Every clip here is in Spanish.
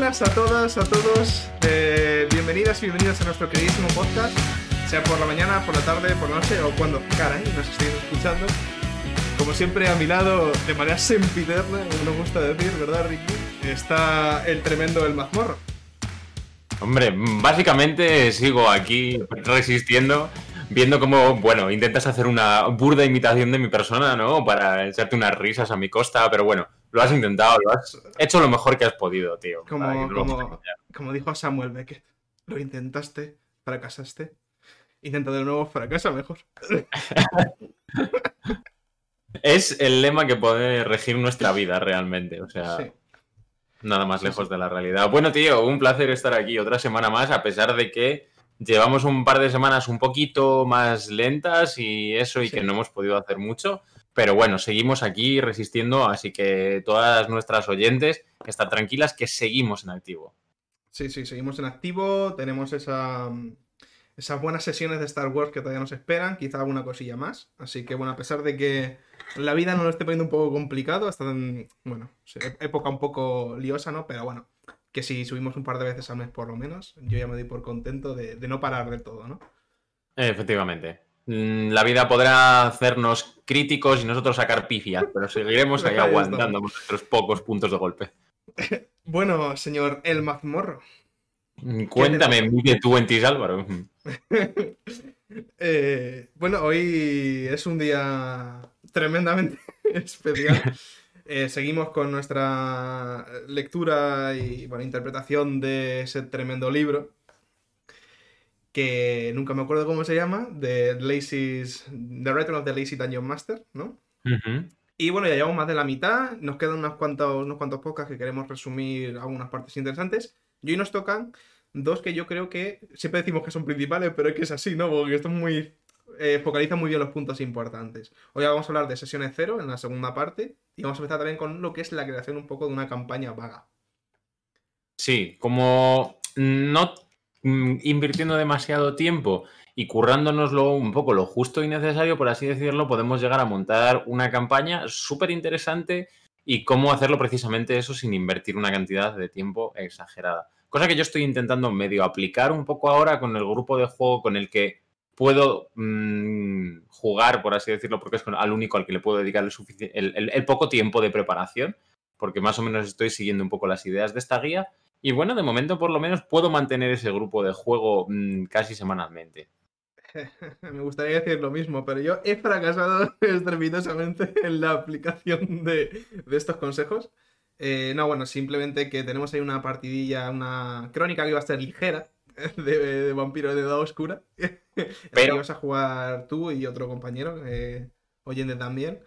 buenas a todas, a todos. Eh, bienvenidas y bienvenidos a nuestro queridísimo podcast. Sea por la mañana, por la tarde, por la noche o cuando caray nos estén escuchando. Como siempre, a mi lado, de manera sempiterna, como nos gusta decir, ¿verdad, Ricky? Está el tremendo El Mazmorro. Hombre, básicamente sigo aquí resistiendo, viendo cómo, bueno, intentas hacer una burda imitación de mi persona, ¿no? Para echarte unas risas a mi costa, pero bueno, lo has intentado, lo has hecho lo mejor que has podido, tío. Como, como, como dijo Samuel Beckett, lo intentaste, fracasaste. Intenta de nuevo, fracasa mejor. es el lema que puede regir nuestra vida realmente, o sea... Sí. Nada más lejos de la realidad. Bueno, tío, un placer estar aquí otra semana más, a pesar de que llevamos un par de semanas un poquito más lentas y eso, y Sí. que no hemos podido hacer mucho. Pero bueno, seguimos aquí resistiendo, así que todas nuestras oyentes están tranquilas que seguimos en activo. Sí, sí, seguimos en activo. Tenemos esa, mm, esas buenas sesiones de Star Wars que todavía nos esperan. Quizá alguna cosilla más. Así que, bueno, a pesar de que la vida nos lo esté poniendo un poco complicado, hasta en, bueno, época un poco liosa, ¿no? Pero bueno, que si subimos un par de veces al mes por lo menos, yo ya me doy por contento de, de no parar del todo, ¿no? Efectivamente. Mm, La vida podrá hacernos críticos y nosotros sacar pifias, pero seguiremos ahí aguantando nuestros pocos puntos de golpe. Bueno, señor El Mazmorro. Mm, Cuéntame, mide tú en Álvaro. Eh, bueno, hoy es un día tremendamente especial. Eh, seguimos con nuestra lectura y bueno, interpretación de ese tremendo libro que nunca me acuerdo cómo se llama, de Lazy's, The Return of the Lazy Dungeon Master, ¿no? Y bueno, ya llevamos más de la mitad, nos quedan unos cuantos, unos cuantos podcasts que queremos resumir algunas partes interesantes. Y hoy nos tocan dos que yo creo que siempre decimos que son principales, pero es que es así, ¿no? Porque esto es muy... eh, focaliza muy bien los puntos importantes. Hoy vamos a hablar de sesiones cero en la segunda parte y vamos a empezar también con lo que es la creación un poco de una campaña vaga. Sí, como no invirtiendo demasiado tiempo y currándonoslo un poco lo justo y necesario, por así decirlo, podemos llegar a montar una campaña súper interesante y cómo hacerlo precisamente eso sin invertir una cantidad de tiempo exagerada. Cosa que yo estoy intentando medio aplicar un poco ahora con el grupo de juego con el que puedo mm, jugar, por así decirlo, porque es al único al que le puedo dedicar el poco tiempo de preparación, porque más o menos estoy siguiendo un poco las ideas de esta guía. Y bueno, de momento por lo menos puedo mantener ese grupo de juego mm, casi semanalmente. Me gustaría decir lo mismo, pero yo he fracasado estrepitosamente en la aplicación de, de estos consejos. Eh, no, bueno, simplemente que tenemos ahí una partidilla, una crónica que iba a ser ligera de, de vampiro de edad oscura. Pero ibas a jugar tú y otro compañero, eh, oyente también.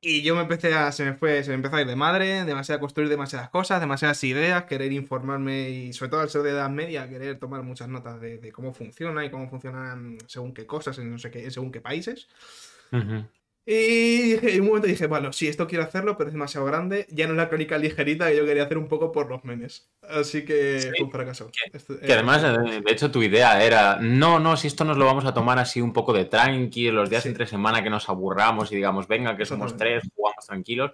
Y yo me empecé a, se me fue, se me empezó a ir de madre, demasiado a construir demasiadas cosas, demasiadas ideas, querer informarme y sobre todo al ser de edad media, querer tomar muchas notas de, de cómo funciona y cómo funcionan según qué cosas en no sé qué, según qué países. Ujú. Y dije- en un momento dije, bueno, sí, esto quiero hacerlo, pero es demasiado grande. Ya no es la crónica ligerita que yo quería hacer un poco por los memes. Así que Sí, fue un fracaso. Que eh, además, eh, de hecho, tu idea era, no, no, si esto nos lo vamos a tomar así un poco de tranqui, los días Sí. entre semana que nos aburramos y digamos, venga, que somos tres, jugamos tranquilos,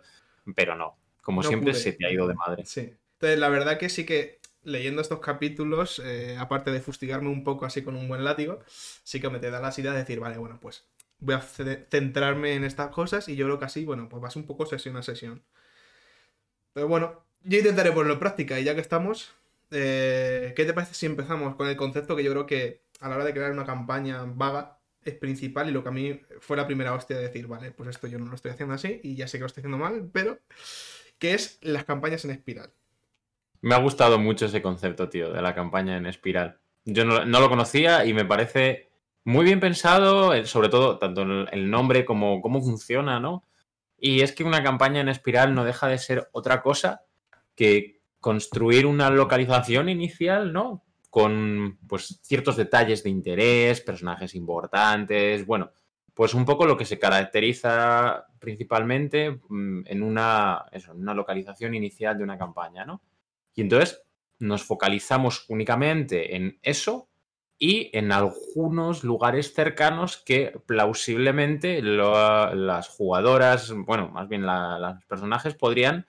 pero no, como No siempre pude. se te ha ido de madre. Sí. Entonces, la verdad que sí que leyendo estos capítulos, eh, aparte de fustigarme un poco así con un buen látigo, sí que me te da las ideas de decir, vale, bueno, pues voy a ce- centrarme en estas cosas y yo creo que así, bueno, pues vas un poco sesión a sesión. Pero bueno, yo intentaré ponerlo en práctica y ya que estamos, eh, ¿qué te parece si empezamos con el concepto que yo creo que a la hora de crear una campaña vaga es principal y lo que a mí fue la primera hostia de decir, vale, pues esto yo no lo estoy haciendo así y ya sé que lo estoy haciendo mal, pero que es las campañas en espiral. Me ha gustado mucho ese concepto, tío, de la campaña en espiral. Yo no, no lo conocía y me parece muy bien pensado, eh, sobre todo tanto el, nombre como cómo funciona, ¿no? Y es que una campaña en espiral no deja de ser otra cosa que construir una localización inicial, ¿no? Con pues ciertos detalles de interés, personajes importantes, bueno, pues un poco lo que se caracteriza principalmente mm, en una, eso, en una localización inicial de una campaña, ¿no? Y entonces nos focalizamos únicamente en eso y en algunos lugares cercanos que plausiblemente las jugadoras, bueno, más bien la- los personajes podrían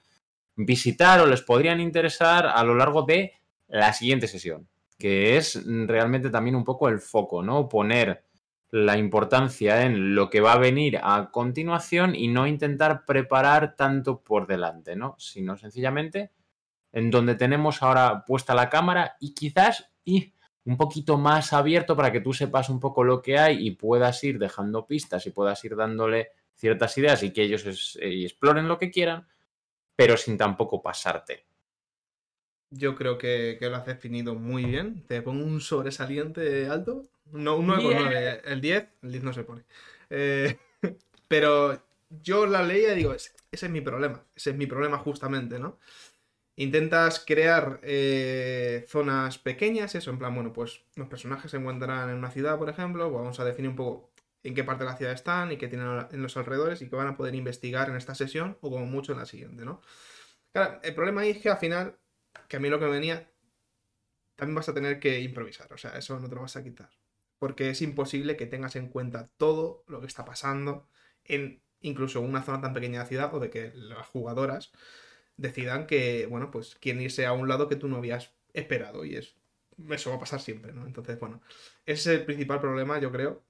visitar o les podrían interesar a lo largo de la siguiente sesión, que es realmente también un poco el foco, ¿no? Poner la importancia en lo que va a venir a continuación y no intentar preparar tanto por delante, ¿no? Sino sencillamente en donde tenemos ahora puesta la cámara y quizás y un poquito más abierto para que tú sepas un poco lo que hay y puedas ir dejando pistas y puedas ir dándole ciertas ideas y que ellos eh, exploren lo que quieran, pero sin tampoco pasarte. Yo creo que, lo has definido muy bien. Te pongo un sobresaliente alto. No, un 9 El 10, el 10 no se pone. Eh, pero yo la leía y digo, ese, es mi problema. Ese es mi problema justamente, ¿no? Intentas crear eh, zonas pequeñas, eso, en plan, bueno, pues los personajes se encuentran en una ciudad, por ejemplo, pues vamos a definir un poco en qué parte de la ciudad están y qué tienen en los alrededores y qué van a poder investigar en esta sesión o como mucho en la siguiente, ¿no? Claro, el problema ahí es que al final, que a mí lo que me venía, también vas a tener que improvisar, o sea, eso no te lo vas a quitar. Porque es imposible que tengas en cuenta todo lo que está pasando en incluso una zona tan pequeña de la ciudad o de que las jugadoras decidan que, bueno, pues quieren irse a un lado que tú no habías esperado y es eso va a pasar siempre, ¿no? Entonces, bueno, ese es el principal problema, yo creo,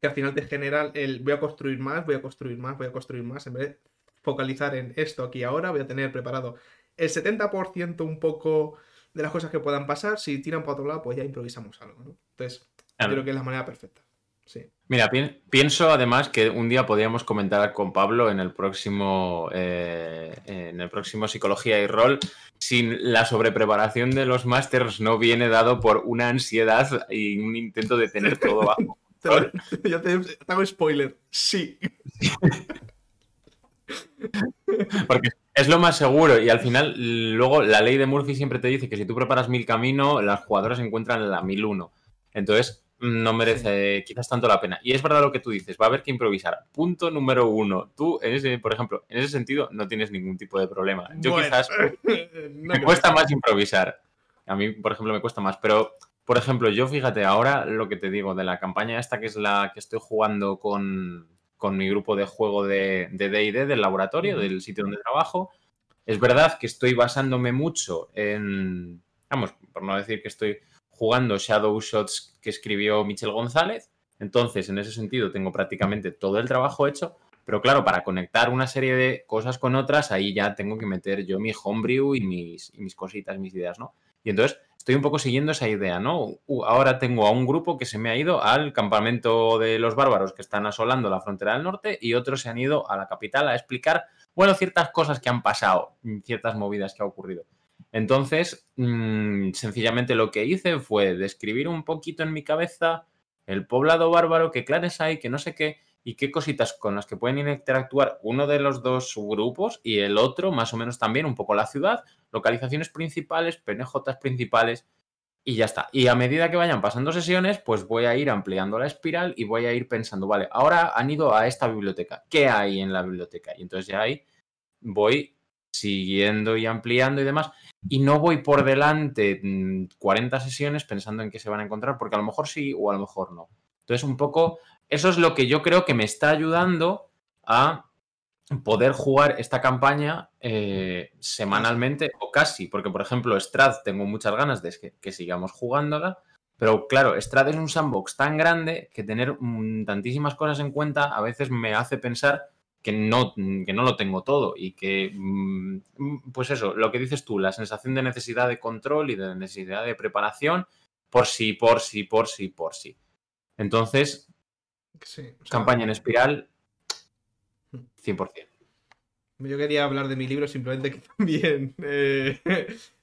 que al final te genera el voy a construir más, voy a construir más, voy a construir más, en vez de focalizar en esto aquí ahora, voy a tener preparado el 70% un poco de las cosas que puedan pasar, si tiran para otro lado, pues ya improvisamos algo, ¿no? Entonces, creo que es la manera perfecta. Sí. Mira, pienso además que un día podríamos comentar con Pablo en el próximo eh, en el próximo Psicología y Rol. Sin la sobrepreparación de los másters no viene dado por una ansiedad y un intento de tener todo bajo. ya te, hago spoiler. Sí. Porque es lo más seguro y al final luego la ley de Murphy siempre te dice que si tú preparas mil caminos, las jugadoras encuentran la mil uno. Entonces, no merece quizás tanto la pena. Y es verdad lo que tú dices, va a haber que improvisar. Punto número uno. Tú, en ese, por ejemplo, en ese sentido no tienes ningún tipo de problema. Yo quizás me cuesta más improvisar. A mí, por ejemplo, me cuesta más. Pero, por ejemplo, yo fíjate, ahora lo que te digo de la campaña esta, que es la que estoy jugando con, mi grupo de juego de DD, del laboratorio, del sitio donde trabajo, es verdad que estoy basándome mucho en, vamos, por no decir que estoy jugando Shadow Shots que escribió Michel González. Entonces, en ese sentido, tengo prácticamente todo el trabajo hecho. Pero claro, para conectar una serie de cosas con otras, ahí ya tengo que meter yo mi homebrew y mis, mis cositas, mis ideas, ¿no? Y entonces estoy un poco siguiendo esa idea, ¿no? Ahora tengo a un grupo que se me ha ido al campamento de los bárbaros que están asolando la frontera del norte y otros se han ido a la capital a explicar, bueno, ciertas cosas que han pasado, ciertas movidas que ha ocurrido. Entonces, mm, sencillamente lo que hice fue describir un poquito en mi cabeza el poblado bárbaro, qué clanes hay, que no sé qué, y qué cositas con las que pueden interactuar uno de los dos grupos y el otro, más o menos también, un poco la ciudad, localizaciones principales, PNJs principales, y ya está. Y a medida que vayan pasando sesiones, pues voy a ir ampliando la espiral y voy a ir pensando, vale, ahora han ido a esta biblioteca, ¿qué hay en la biblioteca? Y entonces ya ahí voy siguiendo y ampliando y demás y no voy por delante 40 mm, sesiones pensando en qué se van a encontrar, porque a lo mejor sí o a lo mejor no. Entonces, un poco, eso es lo que yo creo que me está ayudando a poder jugar esta campaña eh, semanalmente o casi, porque por ejemplo, Strad tengo muchas ganas de que, sigamos jugándola, pero claro, Strad es un sandbox tan grande que tener mm, tantísimas cosas en cuenta a veces me hace pensar que no, que no lo tengo todo y que, mm, pues eso, lo que dices tú, la sensación de necesidad de control y de necesidad de preparación por sí, por sí, por sí, por sí. Entonces, campaña en espiral, 100%. Yo quería hablar de mi libro, simplemente que también eh,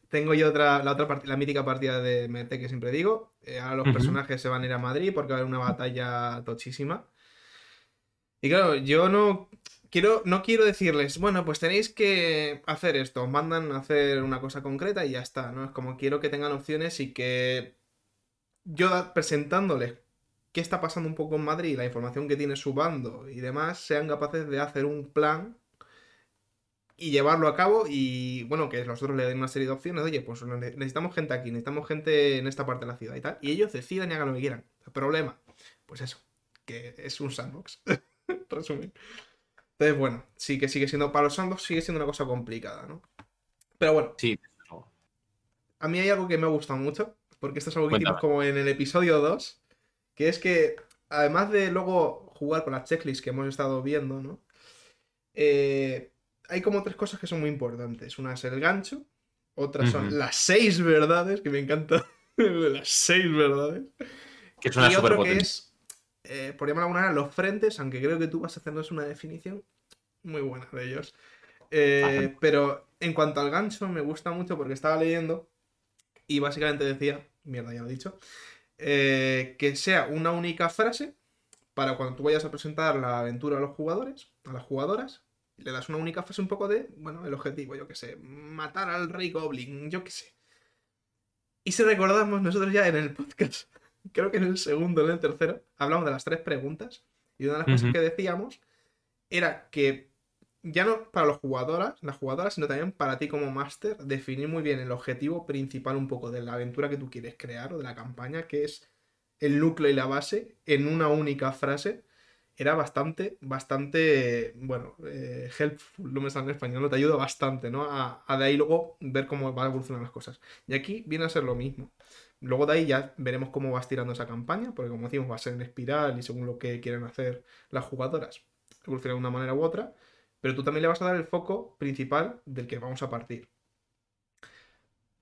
tengo yo otra, la otra la mítica partida de MT que siempre digo. Eh, ahora los personajes se van a ir a Madrid porque va a haber una batalla tochísima. Y claro, yo no quiero, no quiero decirles, bueno, pues tenéis que hacer esto, mandan a hacer una cosa concreta y ya está, ¿no? Es como quiero que tengan opciones y que yo presentándoles qué está pasando un poco en Madrid, la información que tiene su bando y demás, sean capaces de hacer un plan y llevarlo a cabo y bueno, que nosotros le den una serie de opciones, oye, pues necesitamos gente aquí, necesitamos gente en esta parte de la ciudad y tal, y ellos decidan y hagan lo que quieran. El problema, pues eso, que es un sandbox. Resumen. Entonces, bueno, sí que sigue siendo, para los sandbox sigue siendo una cosa complicada, ¿no? Pero bueno. Sí. A mí hay algo que me ha gustado mucho, porque esto es algo que hicimos como en el episodio 2, que es que además de luego jugar con las checklists que hemos estado viendo, ¿no? Eh, hay como tres cosas que son muy importantes. Una es el gancho, otras son las seis verdades, que me encanta. las seis verdades. Que es una y otro que es, eh, por llamar de alguna manera, los frentes, aunque creo que tú vas a hacernos una definición muy buena de ellos. Eh, pero en cuanto al gancho, me gusta mucho porque estaba leyendo y básicamente decía, mierda, ya lo he dicho, eh, que sea una única frase para cuando tú vayas a presentar la aventura a los jugadores, a las jugadoras, le das una única frase un poco de, bueno, el objetivo, yo qué sé, matar al rey goblin, yo qué sé. Y si recordamos, nosotros ya en el podcast, creo que en el segundo, en el tercero, hablamos de las tres preguntas. Y una de las cosas que decíamos era que ya no para los jugadoras, las jugadoras, sino también para ti como máster, definir muy bien el objetivo principal un poco de la aventura que tú quieres crear o de la campaña, que es el núcleo y la base, en una única frase era bastante, bastante, bueno, eh, helpful, no me sale en español, no te ayuda bastante, ¿no? A, de ahí luego ver cómo van a evolucionar las cosas. Y aquí viene a ser lo mismo. Luego de ahí ya veremos cómo vas tirando esa campaña, porque como decimos, va a ser en espiral y según lo que quieren hacer las jugadoras, evoluciona de una manera u otra, pero tú también le vas a dar el foco principal del que vamos a partir.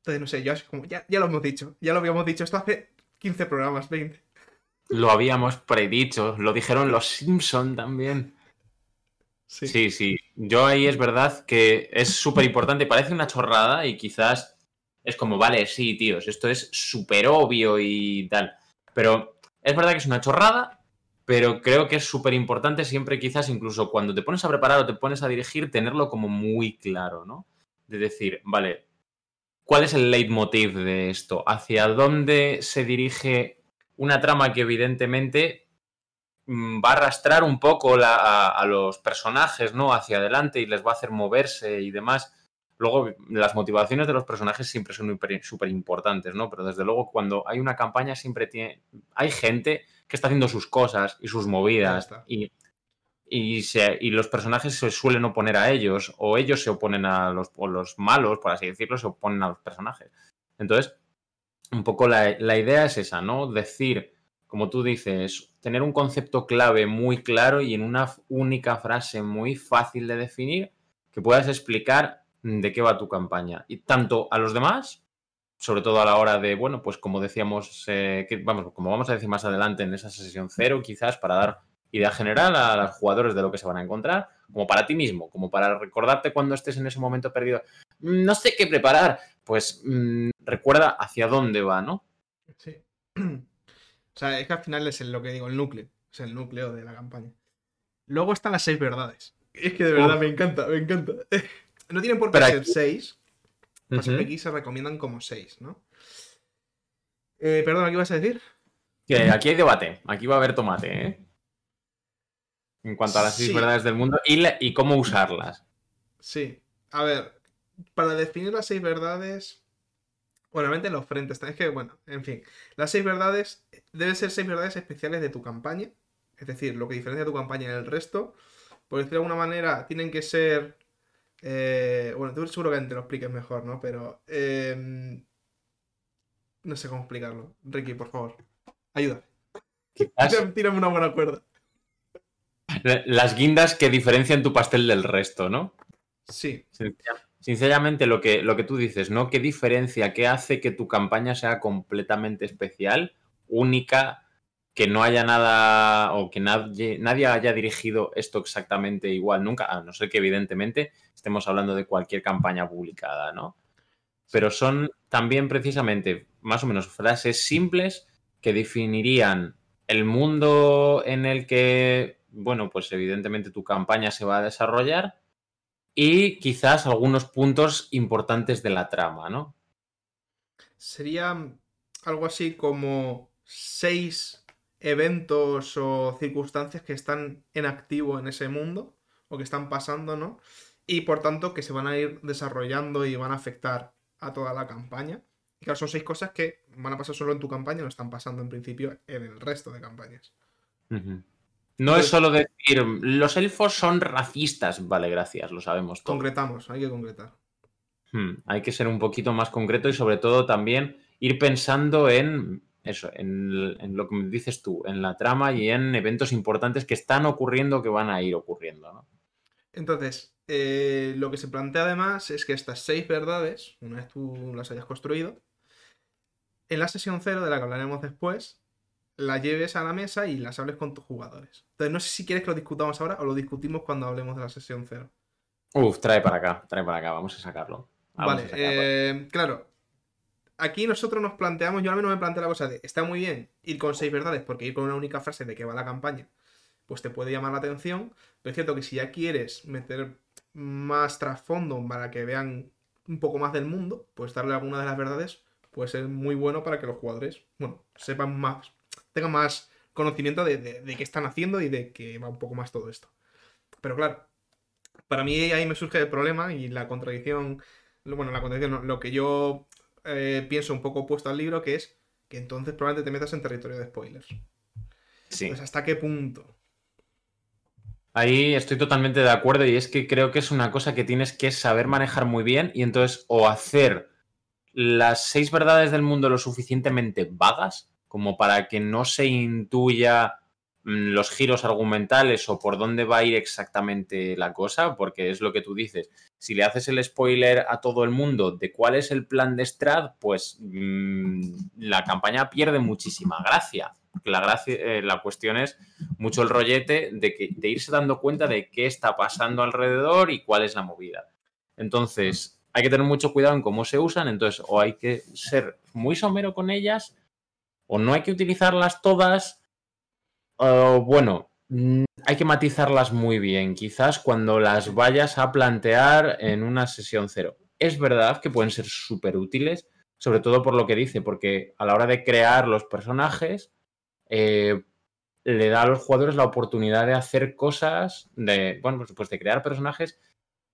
Entonces, no sé, como, ya, ya lo hemos dicho, ya lo habíamos dicho, esto hace 15 programas, 20. Lo habíamos predicho, lo dijeron los Simpson también. Sí. sí, Yo ahí es verdad que es súper importante, parece una chorrada y quizás es como, vale, sí, tíos, esto es súper obvio y tal. Pero es verdad que es una chorrada, pero creo que es súper importante siempre quizás incluso cuando te pones a preparar o te pones a dirigir, tenerlo como muy claro, ¿no? De decir, vale, ¿cuál es el leitmotiv de esto? ¿Hacia dónde se dirige una trama que evidentemente mm, va a arrastrar un poco a, los personajes, ¿no? Hacia adelante y les va a hacer moverse y demás. Luego, las motivaciones de los personajes siempre son súper importantes, ¿no? Pero desde luego, cuando hay una campaña, siempre tiene. Hay gente que está haciendo sus cosas y sus movidas. Y, y, y, los personajes se suelen oponer a ellos. O ellos se oponen a los, los malos, por así decirlo, se oponen a los personajes. Entonces, un poco la, idea es esa, ¿no? Decir, como tú dices, tener un concepto clave muy claro y en una única frase muy fácil de definir que puedas explicar de qué va tu campaña. Y tanto a los demás, sobre todo a la hora de, bueno, pues como decíamos, eh, que, vamos, como vamos a decir más adelante en esa sesión cero, quizás para dar idea general a los jugadores de lo que se van a encontrar, como para ti mismo, como para recordarte cuando estés en ese momento perdido. No sé qué preparar, pues mm, recuerda hacia dónde va, ¿no? Sí. O sea, es que al final es lo que digo, el núcleo. Es el núcleo de la campaña. Luego están las seis verdades. Es que de verdad me encanta, me encanta. No tienen por qué ser seis. Pues aquí se recomiendan como seis, ¿no? Eh, perdón, ¿qué ibas a decir? Que aquí hay debate. Aquí va a haber tomate, ¿eh? En cuanto a las seis verdades del mundo y, y cómo usarlas. Sí. A ver, para definir las seis verdades, bueno, realmente los frentes. Es que, bueno, en fin. Las seis verdades deben ser seis verdades especiales de tu campaña. Es decir, lo que diferencia tu campaña del resto. Por decirlo de alguna manera, tienen que ser. Eh, bueno, tú seguro que te lo expliques mejor, ¿no? Pero. Em, no sé cómo explicarlo. Ricky, por favor. Ayuda. Tírame una buena cuerda. Las guindas que diferencian tu pastel del resto, ¿no? Sí sinceramente lo que, lo que tú dices, ¿no? ¿Qué diferencia, qué hace que tu campaña sea completamente especial, única, que no haya nada o que nadie, nadie haya dirigido esto exactamente igual nunca, a no ser que evidentemente estemos hablando de cualquier campaña publicada, ¿no? Pero son también precisamente más o menos frases simples que definirían el mundo en el que, bueno, pues evidentemente tu campaña se va a desarrollar y quizás algunos puntos importantes de la trama, ¿no? Sería algo así como seis eventos o circunstancias que están en activo en ese mundo o que están pasando, ¿no? Y por tanto que se van a ir desarrollando y van a afectar a toda la campaña. Y claro, son seis cosas que van a pasar solo en tu campaña, no están pasando en principio en el resto de campañas. No es solo decir, los elfos son racistas. Vale, gracias, lo sabemos todo. Concretamos, hay que concretar. Hmm, hay que ser un poquito más concreto y sobre todo también ir pensando en eso, en, lo que me dices tú, en la trama y en eventos importantes que están ocurriendo que van a ir ocurriendo. Entonces, eh, lo que se plantea además es que estas seis verdades, una vez tú las hayas construido, en la sesión cero, de la que hablaremos después, las lleves a la mesa y las hables con tus jugadores. Entonces, no sé si quieres que lo discutamos ahora o lo discutimos cuando hablemos de la sesión cero. Uf, trae para acá, trae para acá, vamos a sacarlo. vale, eh, claro. Aquí nosotros nos planteamos, yo al menos me planteo la cosa de, está muy bien ir con seis verdades, porque ir con una única frase de que va la campaña, pues te puede llamar la atención, pero es cierto que si ya quieres meter más trasfondo para que vean un poco más del mundo, pues darle alguna de las verdades puede ser muy bueno para que los jugadores, bueno, sepan más, tengan más conocimiento de, de, qué están haciendo y de que va un poco más todo esto. Pero claro, para mí ahí me surge el problema y la contradicción, bueno, la contradicción, lo que yo eh, pienso un poco opuesto al libro, que es que entonces probablemente te metas en territorio de spoilers. Sí. Pues hasta qué punto. Ahí estoy totalmente de acuerdo y es que creo que es una cosa que tienes que saber manejar muy bien y entonces o hacer las seis verdades del mundo lo suficientemente vagas como para que no se intuya mm, los giros argumentales o por dónde va a ir exactamente la cosa, porque es lo que tú dices. Si le haces el spoiler a todo el mundo de cuál es el plan de Strad, pues mm, la campaña pierde muchísima gracia. La, gracia, eh, la cuestión es mucho el rollete de, que, de irse dando cuenta de qué está pasando alrededor y cuál es la movida. Entonces, hay que tener mucho cuidado en cómo se usan, entonces o hay que ser muy somero con ellas, o no hay que utilizarlas todas, o bueno, hay que matizarlas muy bien, quizás cuando las vayas a plantear en una sesión cero. Es verdad que pueden ser súper útiles, sobre todo por lo que dice, porque a la hora de crear los personajes, eh, le da a los jugadores la oportunidad de hacer cosas, de, bueno, pues de crear personajes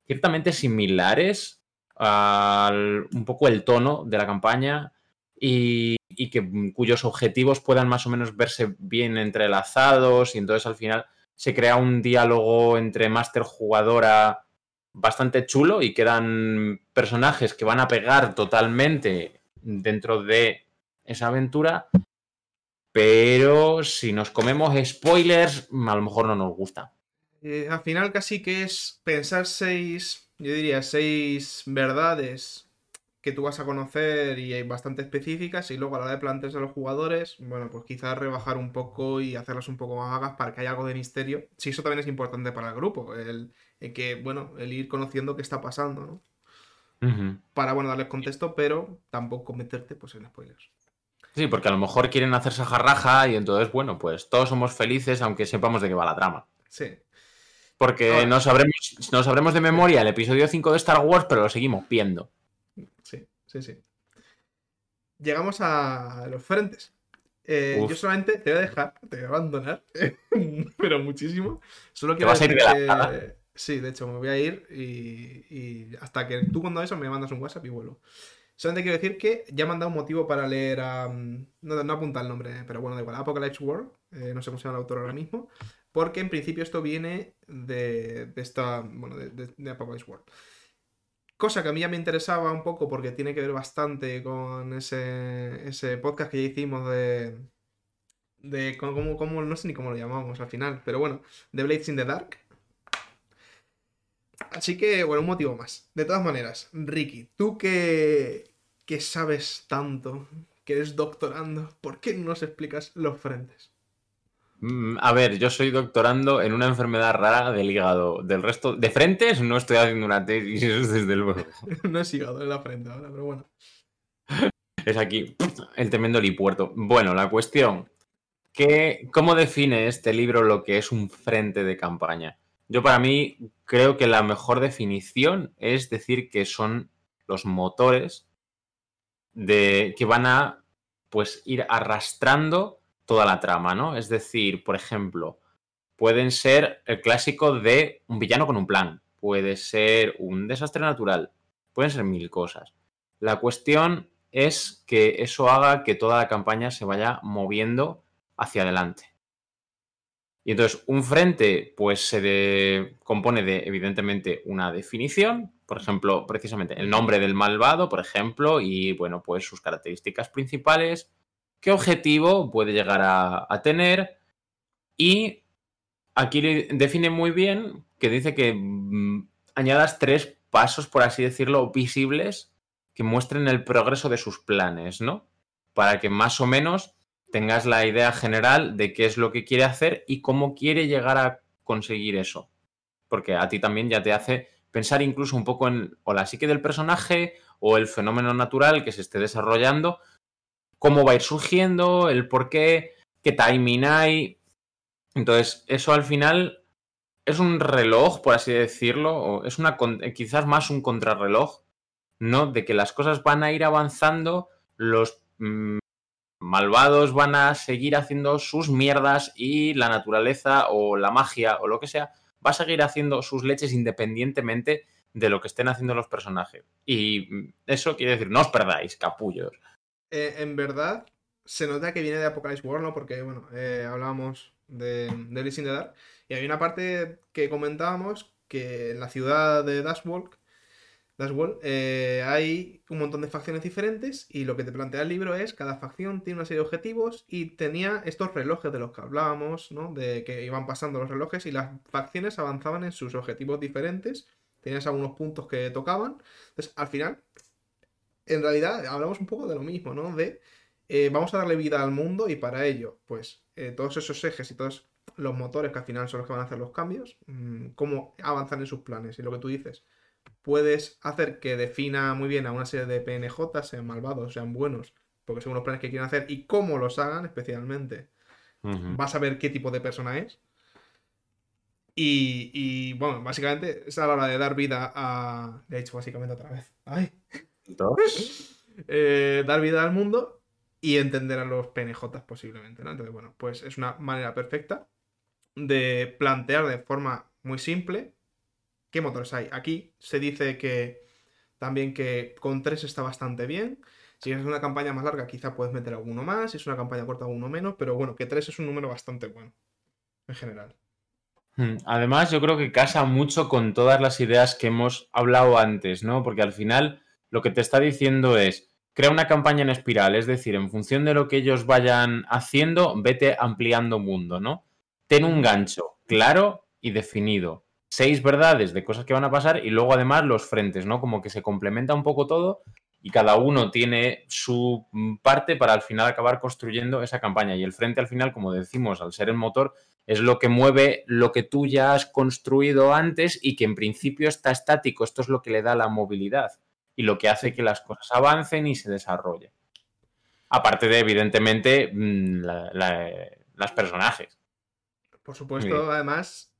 ciertamente similares un poco el tono de la campaña y, que cuyos objetivos puedan más o menos verse bien entrelazados y entonces al final se crea un diálogo entre máster jugadora bastante chulo y quedan personajes que van a pegar totalmente dentro de esa aventura pero si nos comemos spoilers a lo mejor no nos gusta. Eh, al final casi que es pensar seis yo diría seis verdades que tú vas a conocer y hay bastante específicas y luego a la hora de plantearse a los jugadores, bueno, pues quizás rebajar un poco y hacerlas un poco más vagas para que haya algo de misterio. Sí, eso también es importante para el grupo, el, que, bueno, el ir conociendo qué está pasando, ¿no? Para, bueno, darles contexto, pero tampoco meterte pues en spoilers. Sí, porque a lo mejor quieren hacerse jarraja y entonces, bueno, pues todos somos felices aunque sepamos de qué va la trama. Sí. Porque no, sabremos, no sabremos de memoria el episodio 5 de Star Wars, pero lo seguimos viendo. Sí, sí, sí. Llegamos a los frentes. Eh, yo solamente te voy a dejar, te voy a abandonar, pero muchísimo. Solo quiero ¿Te vas a ir de Sí, de hecho, me voy a ir y, hasta que tú cuando eso me mandas un WhatsApp y vuelvo. Solamente quiero decir que ya me han dado un motivo para leer a... No, no apunta el nombre, pero bueno, da igual. Apocalypse World, eh, no sé cómo se llama el autor ahora mismo. Porque en principio esto viene de, esta, bueno, de, de, Apocalypse World. Cosa que a mí ya me interesaba un poco porque tiene que ver bastante con ese, ese podcast que ya hicimos de... De cómo, cómo, no sé ni cómo lo llamamos al final, pero bueno, The Blades in the Dark. Así que, bueno, un motivo más. De todas maneras, Ricky, tú que, que sabes tanto, que eres doctorando, ¿por qué no nos explicas los frentes? Mm, a ver, yo soy doctorando en una enfermedad rara del hígado. Del resto, de frentes no estoy haciendo una tesis, desde luego. no es hígado en la frente ahora, pero bueno. Es aquí el tremendo lipuerto. Bueno, la cuestión. ¿qué, ¿Cómo define este libro lo que es un frente de campaña? Yo para mí creo que la mejor definición es decir que son los motores de, que van a pues ir arrastrando toda la trama, ¿no? Es decir, por ejemplo, pueden ser el clásico de un villano con un plan, puede ser un desastre natural, pueden ser mil cosas. La cuestión es que eso haga que toda la campaña se vaya moviendo hacia adelante. Y entonces un frente pues se compone de evidentemente una definición, por ejemplo, precisamente el nombre del malvado, por ejemplo, y bueno, pues sus características principales, qué objetivo puede llegar a, tener y aquí define muy bien que dice que mm, añadas tres pasos, por así decirlo, visibles que muestren el progreso de sus planes, ¿no? Para que más o menos tengas la idea general de qué es lo que quiere hacer y cómo quiere llegar a conseguir eso. Porque a ti también ya te hace pensar incluso un poco en o la psique del personaje o el fenómeno natural que se esté desarrollando, cómo va a ir surgiendo, el por qué, qué timing hay. Entonces, eso al final es un reloj, por así decirlo, o es una quizás más un contrarreloj, ¿no? De que las cosas van a ir avanzando, los mm, malvados van a seguir haciendo sus mierdas y la naturaleza o la magia o lo que sea va a seguir haciendo sus leches independientemente de lo que estén haciendo los personajes. Y mm, eso quiere decir, no os perdáis, capullos. Eh, en verdad, se nota que viene de Apocalypse World, ¿no? Porque, bueno, eh, hablábamos de, de Listen the Dark. Y hay una parte que comentábamos que en la ciudad de Dashwalk eh, hay un montón de facciones diferentes y lo que te plantea el libro es cada facción tiene una serie de objetivos y tenía estos relojes de los que hablábamos, ¿no? De que iban pasando los relojes y las facciones avanzaban en sus objetivos diferentes, tenías algunos puntos que tocaban. Entonces, al final, en realidad hablamos un poco de lo mismo, ¿no? De eh, vamos a darle vida al mundo y para ello, pues eh, todos esos ejes y todos los motores que al final son los que van a hacer los cambios, mm, cómo avanzar en sus planes y lo que tú dices puedes hacer que defina muy bien a una serie de PNJ, sean malvados, sean buenos, porque según los planes que quieren hacer y cómo los hagan especialmente, vas a ver qué tipo de persona es. Y, bueno, básicamente es a la hora de dar vida a... De hecho, básicamente otra vez. ¡Ay! Eh, dar vida al mundo y entender a los PNJ posiblemente, ¿no? Entonces, bueno, pues es una manera perfecta de plantear de forma muy simple ¿Qué motores hay? Aquí se dice que también que con 3 está bastante bien. Si es una campaña más larga, quizá puedes meter alguno más. Si es una campaña corta, alguno menos. Pero bueno, que 3 es un número bastante bueno. En general. Hmm, además, yo creo que casa mucho con todas las ideas que hemos hablado antes, ¿no? Porque al final lo que te está diciendo es, crea una campaña en espiral, es decir, en función de lo que ellos vayan haciendo, vete ampliando mundo, ¿no? Ten un gancho claro y definido seis verdades de cosas que van a pasar y luego además los frentes, ¿no? Como que se complementa un poco todo y cada uno tiene su parte para al final acabar construyendo esa campaña. Y el frente al final, como decimos, al ser el motor, es lo que mueve lo que tú ya has construido antes y que en principio está estático. Esto es lo que le da la movilidad y lo que hace que las cosas avancen y se desarrollen. Aparte de, evidentemente, mm, las personajes. Por supuesto, además,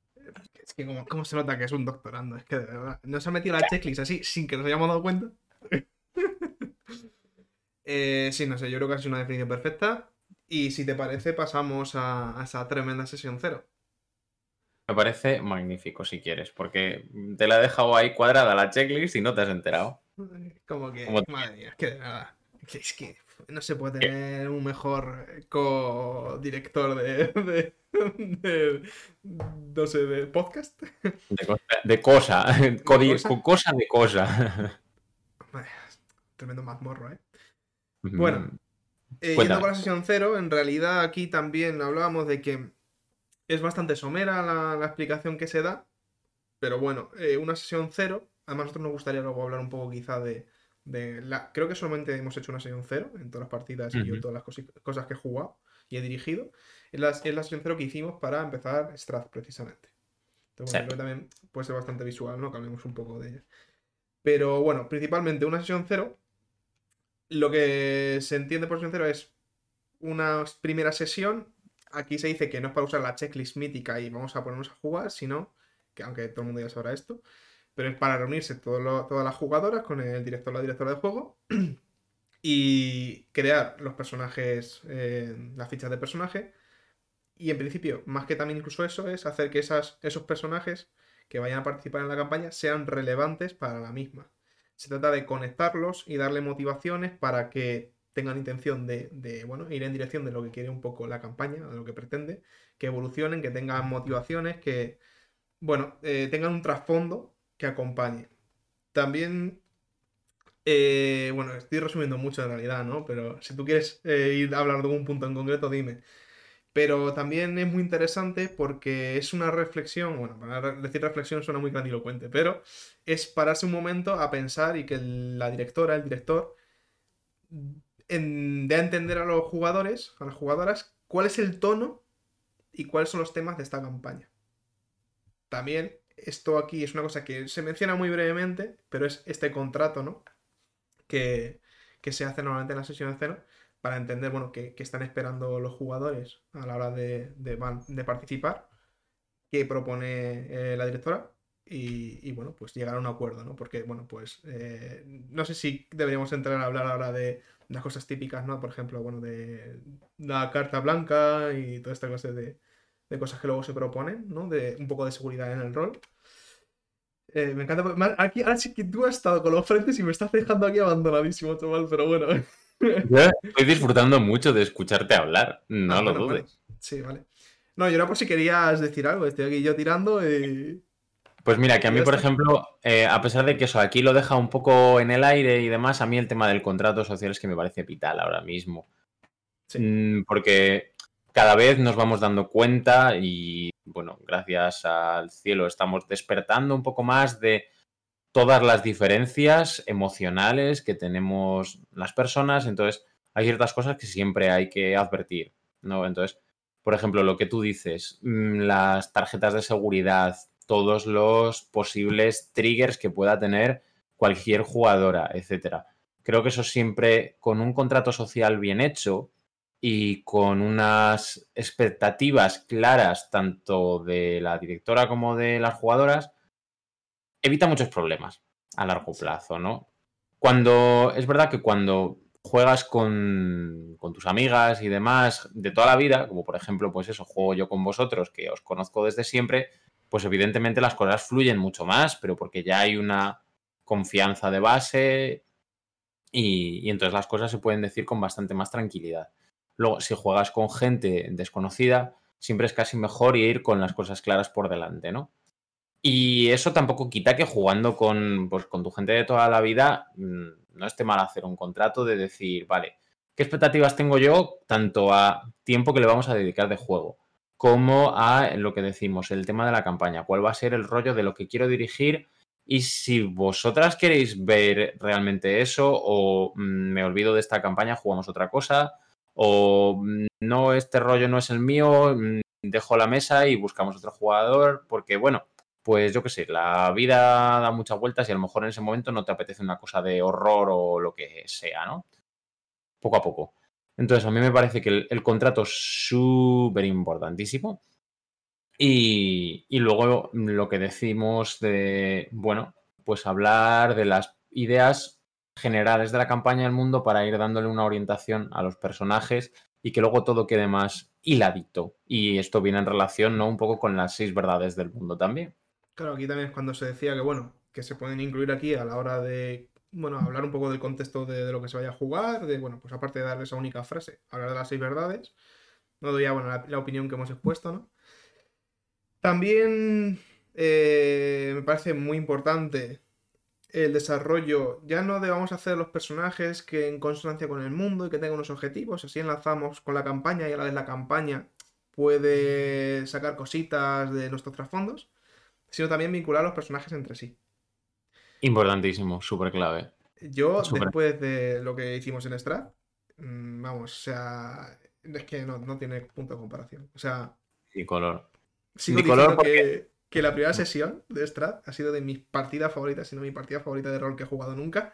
es que como, se nota que es un doctorando, es que de verdad. Nos ha metido la checklist así sin que nos hayamos dado cuenta. eh, sí, no sé, yo creo que es una definición perfecta. Y si te parece, pasamos a, esa tremenda sesión cero. Me parece magnífico si quieres, porque te la he dejado ahí cuadrada la checklist y no te has enterado. Como que, madre mía, es que de verdad. Es que no se puede tener un mejor co-director de de, no sé, de podcast. De, cosa, de cosa, cosa de cosa. Tremendo mazmorro, ¿eh? Bueno, eh, yendo con la sesión cero, en realidad aquí también hablábamos de que es bastante somera la, explicación que se da, pero bueno, eh, una sesión cero, a nosotros nos gustaría luego hablar un poco quizá de, la... Creo que solamente hemos hecho una sesión cero en todas las partidas y yo todas las cosas que he jugado y he dirigido es la, es la sesión cero que hicimos para empezar Strath, precisamente. Entonces, bueno, también puede ser bastante visual, ¿no? Cambiemos un poco de ella. Pero bueno, principalmente una sesión cero. Lo que se entiende por sesión cero es una primera sesión. Aquí se dice que no es para usar la checklist mítica y vamos a ponernos a jugar, sino que aunque todo el mundo ya sabrá esto, pero es para reunirse todas las jugadoras con el director o la directora del juego y crear los personajes, eh, las fichas de personaje y en principio, más que también incluso eso, es hacer que esas, esos personajes que vayan a participar en la campaña sean relevantes para la misma. Se trata de conectarlos y darle motivaciones para que tengan intención de, bueno, ir en dirección de lo que quiere un poco la campaña, de lo que pretende, que evolucionen, que tengan motivaciones, que, bueno, eh, tengan un trasfondo que acompañe. también eh, bueno, estoy resumiendo mucho en realidad, ¿no? Pero si tú quieres eh, ir a hablar de algún punto en concreto, dime. Pero también es muy interesante porque es una reflexión, bueno, para decir reflexión suena muy grandilocuente, pero es pararse un momento a pensar y que la directora, el director, dé a entender a los jugadores, a las jugadoras, cuál es el tono y cuáles son los temas de esta campaña. También esto aquí es una cosa que se menciona muy brevemente, pero es este contrato, ¿no? Que, se hace normalmente en la sesión de cero para entender, bueno, qué, están esperando los jugadores a la hora de, participar, qué propone eh, la directora y, bueno, pues llegar a un acuerdo, ¿no? Porque, bueno, pues eh, no sé si deberíamos entrar a hablar ahora de las cosas típicas, ¿no? Por ejemplo, bueno, de la carta blanca y toda esta cosa de, de cosas que luego se proponen, ¿no? De un poco de seguridad en el rol. Eh, me encanta. Aquí, ahora sí que tú has estado con los frentes y me estás dejando aquí abandonadísimo, chaval, pero bueno. estoy disfrutando mucho de escucharte hablar, no ah, lo dudes. Sí, vale. No, yo era por si querías decir algo, estoy aquí yo tirando y. Pues mira, que a mí, por ejemplo, eh, a pesar de que eso aquí lo deja un poco en el aire y demás, a mí el tema del contrato social es que me parece vital ahora mismo. Sí. Mm, porque cada vez nos vamos dando cuenta y, bueno, gracias al cielo estamos despertando un poco más de todas las diferencias emocionales que tenemos las personas. Entonces, hay ciertas cosas que siempre hay que advertir, ¿no? Entonces, por ejemplo, lo que tú dices, mm, las tarjetas de seguridad, todos los posibles triggers que pueda tener cualquier jugadora, etcétera. Creo que eso siempre con un contrato social bien hecho, y con unas expectativas claras tanto de la directora como de las jugadoras, evita muchos problemas a largo plazo, ¿no? Cuando es verdad que cuando juegas con, con, tus amigas y demás de toda la vida, como por ejemplo, pues eso, juego yo con vosotros, que os conozco desde siempre, pues evidentemente las cosas fluyen mucho más, pero porque ya hay una confianza de base y entonces las cosas se pueden decir con bastante más tranquilidad. Luego, si juegas con gente desconocida, siempre es casi mejor ir con las cosas claras por delante, ¿no? Y eso tampoco quita que jugando con, pues, con tu gente de toda la vida mm, no esté mal hacer un contrato de decir, vale, ¿qué expectativas tengo yo tanto a tiempo que le vamos a dedicar de juego como a lo que decimos, el tema de la campaña? ¿Cuál va a ser el rollo de lo que quiero dirigir? Y si vosotras queréis ver realmente eso o mm, me olvido de esta campaña, jugamos otra cosa o mm, no, este rollo no es el mío, mm, dejo la mesa y buscamos otro jugador, porque bueno, pues yo qué sé, la vida da muchas vueltas y a lo mejor en ese momento no te apetece una cosa de horror o lo que sea, ¿no? Poco a poco. Entonces, a mí me parece que el, contrato es súper importantísimo. Y, y, luego lo que decimos de, bueno, pues hablar de las ideas generales de la campaña del mundo para ir dándole una orientación a los personajes y que luego todo quede más hiladito. Y esto viene en relación, ¿no? Un poco con las seis verdades del mundo también. Claro, aquí también es cuando se decía que, bueno, que se pueden incluir aquí a la hora de, bueno, hablar un poco del contexto de, lo que se vaya a jugar, de, bueno, pues aparte de dar esa única frase, hablar de las seis verdades. No doy ya, bueno, la, opinión que hemos expuesto, ¿no? También eh, me parece muy importante el desarrollo, ya no debamos hacer los personajes que en consonancia con el mundo y que tengan unos objetivos, así enlazamos con la campaña y a la vez la campaña puede sacar cositas de nuestros trasfondos, sino también vincular a los personajes entre sí. Importantísimo, súper clave. Yo, después de lo que hicimos en Strat, mm, vamos, o sea, es que no, tiene punto de comparación. O sea... Y color. Sigo color que que la primera sesión de Strat ha sido de mis partidas favoritas, sino mi partida favorita de rol que he jugado nunca.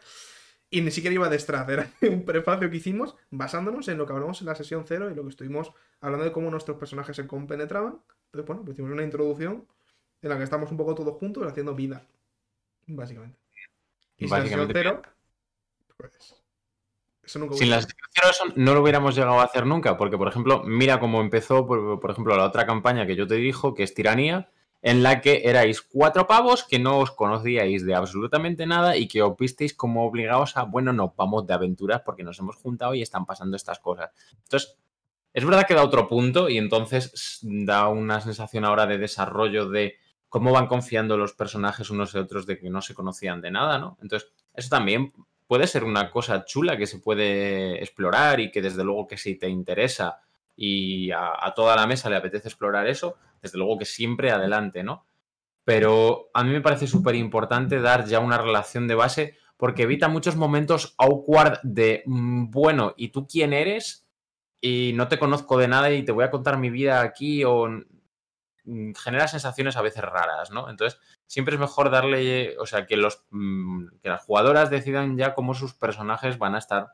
Y ni siquiera iba de Strat, era un prefacio que hicimos basándonos en lo que hablamos en la sesión cero y lo que estuvimos hablando de cómo nuestros personajes se compenetraban. Entonces, bueno, pues hicimos una introducción en la que estamos un poco todos juntos haciendo vida, básicamente. Y básicamente. Sin la sesión cero, pues. Eso nunca Sin la sesión cero, eso no lo hubiéramos llegado a hacer nunca, porque, por ejemplo, mira cómo empezó, por, por ejemplo, la otra campaña que yo te dirijo, que es Tiranía en la que erais cuatro pavos que no os conocíais de absolutamente nada y que os visteis como obligados a, bueno, nos vamos de aventuras porque nos hemos juntado y están pasando estas cosas. Entonces, es verdad que da otro punto y entonces da una sensación ahora de desarrollo de cómo van confiando los personajes unos de otros de que no se conocían de nada, ¿no? Entonces, eso también puede ser una cosa chula que se puede explorar y que desde luego que si te interesa y a, toda la mesa le apetece explorar eso, desde luego que siempre adelante, ¿no? Pero a mí me parece súper importante dar ya una relación de base porque evita muchos momentos awkward de, mm, bueno, ¿y tú quién eres? Y no te conozco de nada y te voy a contar mi vida aquí o mm, genera sensaciones a veces raras, ¿no? Entonces, siempre es mejor darle, o sea, que, los, mm, que las jugadoras decidan ya cómo sus personajes van a estar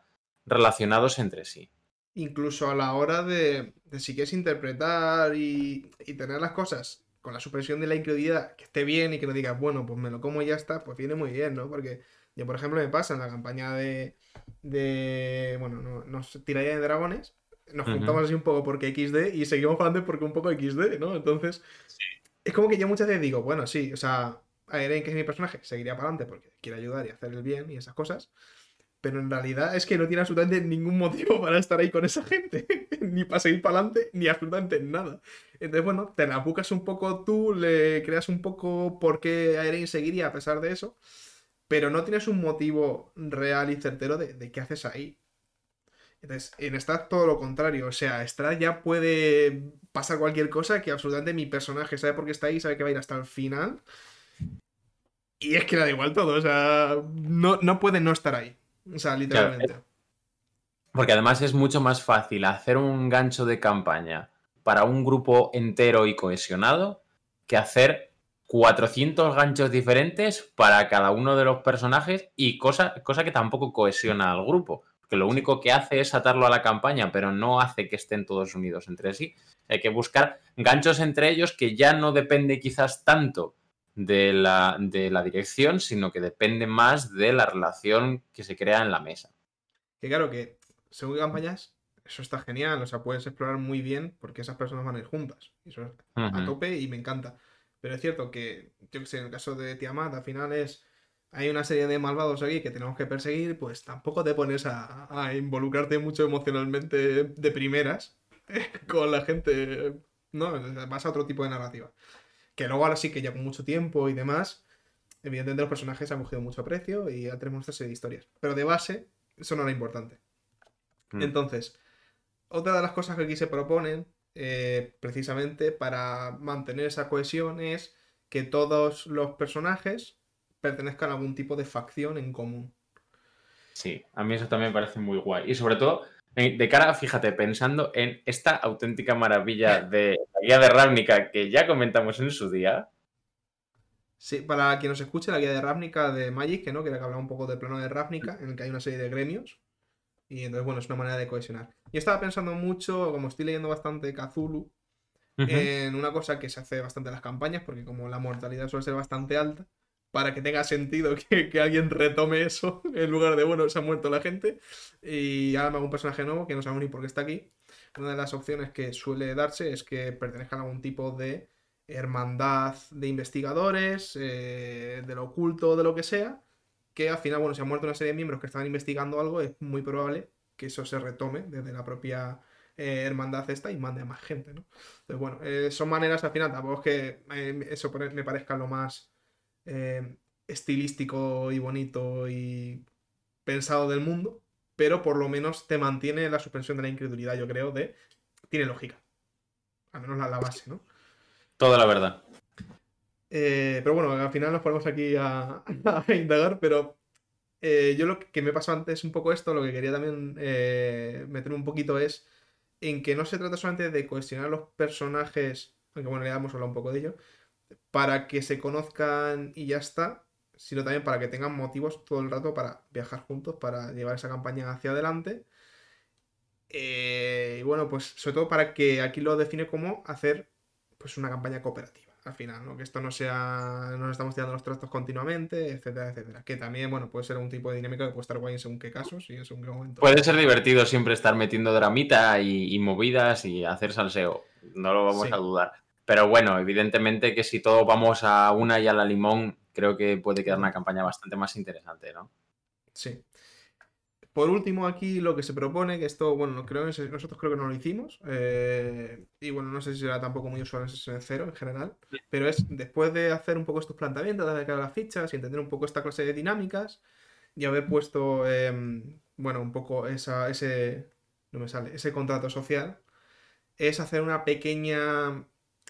relacionados entre sí incluso a la hora de, si quieres interpretar y, tener las cosas con la supresión de la incredulidad, que esté bien y que no digas, bueno, pues me lo como y ya está, pues viene muy bien, ¿no? Porque yo, por ejemplo, me pasa en la campaña de, de bueno, no, nos tiraría de dragones, nos juntamos así un poco porque XD y seguimos jugando porque un poco XD, ¿no? Entonces, es como que yo muchas veces digo, bueno, sí, o sea, Eren, que es mi personaje, seguiría para adelante porque quiere ayudar y hacer el bien y esas cosas pero en realidad es que no tiene absolutamente ningún motivo para estar ahí con esa gente, ni para seguir para adelante, ni absolutamente nada. Entonces, bueno, te la buscas un poco tú, le creas un poco por qué Eren seguiría a pesar de eso, pero no tienes un motivo real y certero de, qué haces ahí. Entonces, en Strat todo lo contrario, o sea, Strat ya puede pasar cualquier cosa que absolutamente mi personaje sabe por qué está ahí, sabe que va a ir hasta el final. Y es que le da igual todo, o sea, no, no puede no estar ahí. O sea, literalmente. porque además es mucho más fácil hacer un gancho de campaña para un grupo entero y cohesionado que hacer 400 ganchos diferentes para cada uno de los personajes y cosa, cosa que tampoco cohesiona al grupo. Que lo único que hace es atarlo a la campaña, pero no hace que estén todos unidos entre sí. Hay que buscar ganchos entre ellos que ya no depende quizás tanto de la, de la dirección, sino que depende más de la relación que se crea en la mesa. Que claro que, según campañas, eso está genial, o sea, puedes explorar muy bien porque esas personas van a ir juntas. Eso es a tope y me encanta. Pero es cierto que, yo que sé, en el caso de Tiamat, al final es. Hay una serie de malvados aquí que tenemos que perseguir, pues tampoco te pones a, a involucrarte mucho emocionalmente de primeras con la gente. No, vas a otro tipo de narrativa. Que luego ahora sí que ya con mucho tiempo y demás, evidentemente los personajes han cogido mucho precio y ya tenemos esta serie de historias. Pero de base, eso no era importante. Mm. Entonces, otra de las cosas que aquí se proponen, eh, precisamente para mantener esa cohesión, es que todos los personajes pertenezcan a algún tipo de facción en común. Sí, a mí eso también me parece muy guay. Y sobre todo, de cara, fíjate, pensando en esta auténtica maravilla de la guía de Ravnica que ya comentamos en su día. Sí, para quien nos escuche, la guía de Ravnica de Magic, que no, que era que hablaba un poco del plano de Ravnica, en el que hay una serie de gremios. Y entonces, bueno, es una manera de cohesionar. Y estaba pensando mucho, como estoy leyendo bastante Cthulhu, en una cosa que se hace bastante en las campañas, porque como la mortalidad suele ser bastante alta, para que tenga sentido que, alguien retome eso en lugar de, bueno, se ha muerto la gente y ahora me hago un personaje nuevo que no sabemos ni por qué está aquí. Una de las opciones que suele darse es que pertenezcan a algún tipo de hermandad de investigadores, eh, de lo oculto, de lo que sea, que al final, bueno, si ha muerto una serie de miembros que están investigando algo, es muy probable que eso se retome desde la propia eh, hermandad esta y mande a más gente, ¿no? Entonces, bueno, eh, son maneras al final, tampoco es que eso me parezca lo más eh, estilístico y bonito y pensado del mundo, pero por lo menos te mantiene la suspensión de la incredulidad, yo creo, de... Tiene lógica. Al menos la, la base, ¿no? Toda la verdad. Eh, pero bueno, al final nos ponemos aquí a, indagar, pero eh, yo lo que me pasó antes un poco esto, lo que quería también meter un poquito es en que no se trata solamente de cuestionar los personajes, aunque bueno, ya hemos hablado un poco de ello, para que se conozcan y ya está, sino también para que tengan motivos todo el rato para viajar juntos, para llevar esa campaña hacia adelante. Eh, y bueno, pues sobre todo para que aquí lo define como hacer pues una campaña cooperativa al final, ¿no? Que esto no sea, no nos estamos tirando los trastos continuamente, etcétera, etcétera. Que también, bueno, puede ser un tipo de dinámica que puede estar guay en según qué casos y en según qué momento. Puede ser divertido siempre estar metiendo dramita y, movidas y hacer salseo, no lo vamos a dudar. Pero bueno, evidentemente que si todos vamos a una y a la limón, creo que puede quedar una campaña bastante más interesante, ¿no? Sí. por último, aquí lo que se propone, que esto, bueno, creo nosotros creo que no lo hicimos, eh, y bueno, no sé si será tampoco muy usual en cero en general, pero es después de hacer un poco estos planteamientos, de cada las fichas y entender un poco esta clase de dinámicas, y haber puesto, em, bueno, un poco esa, ese, no me sale, ese contrato social, es hacer una pequeña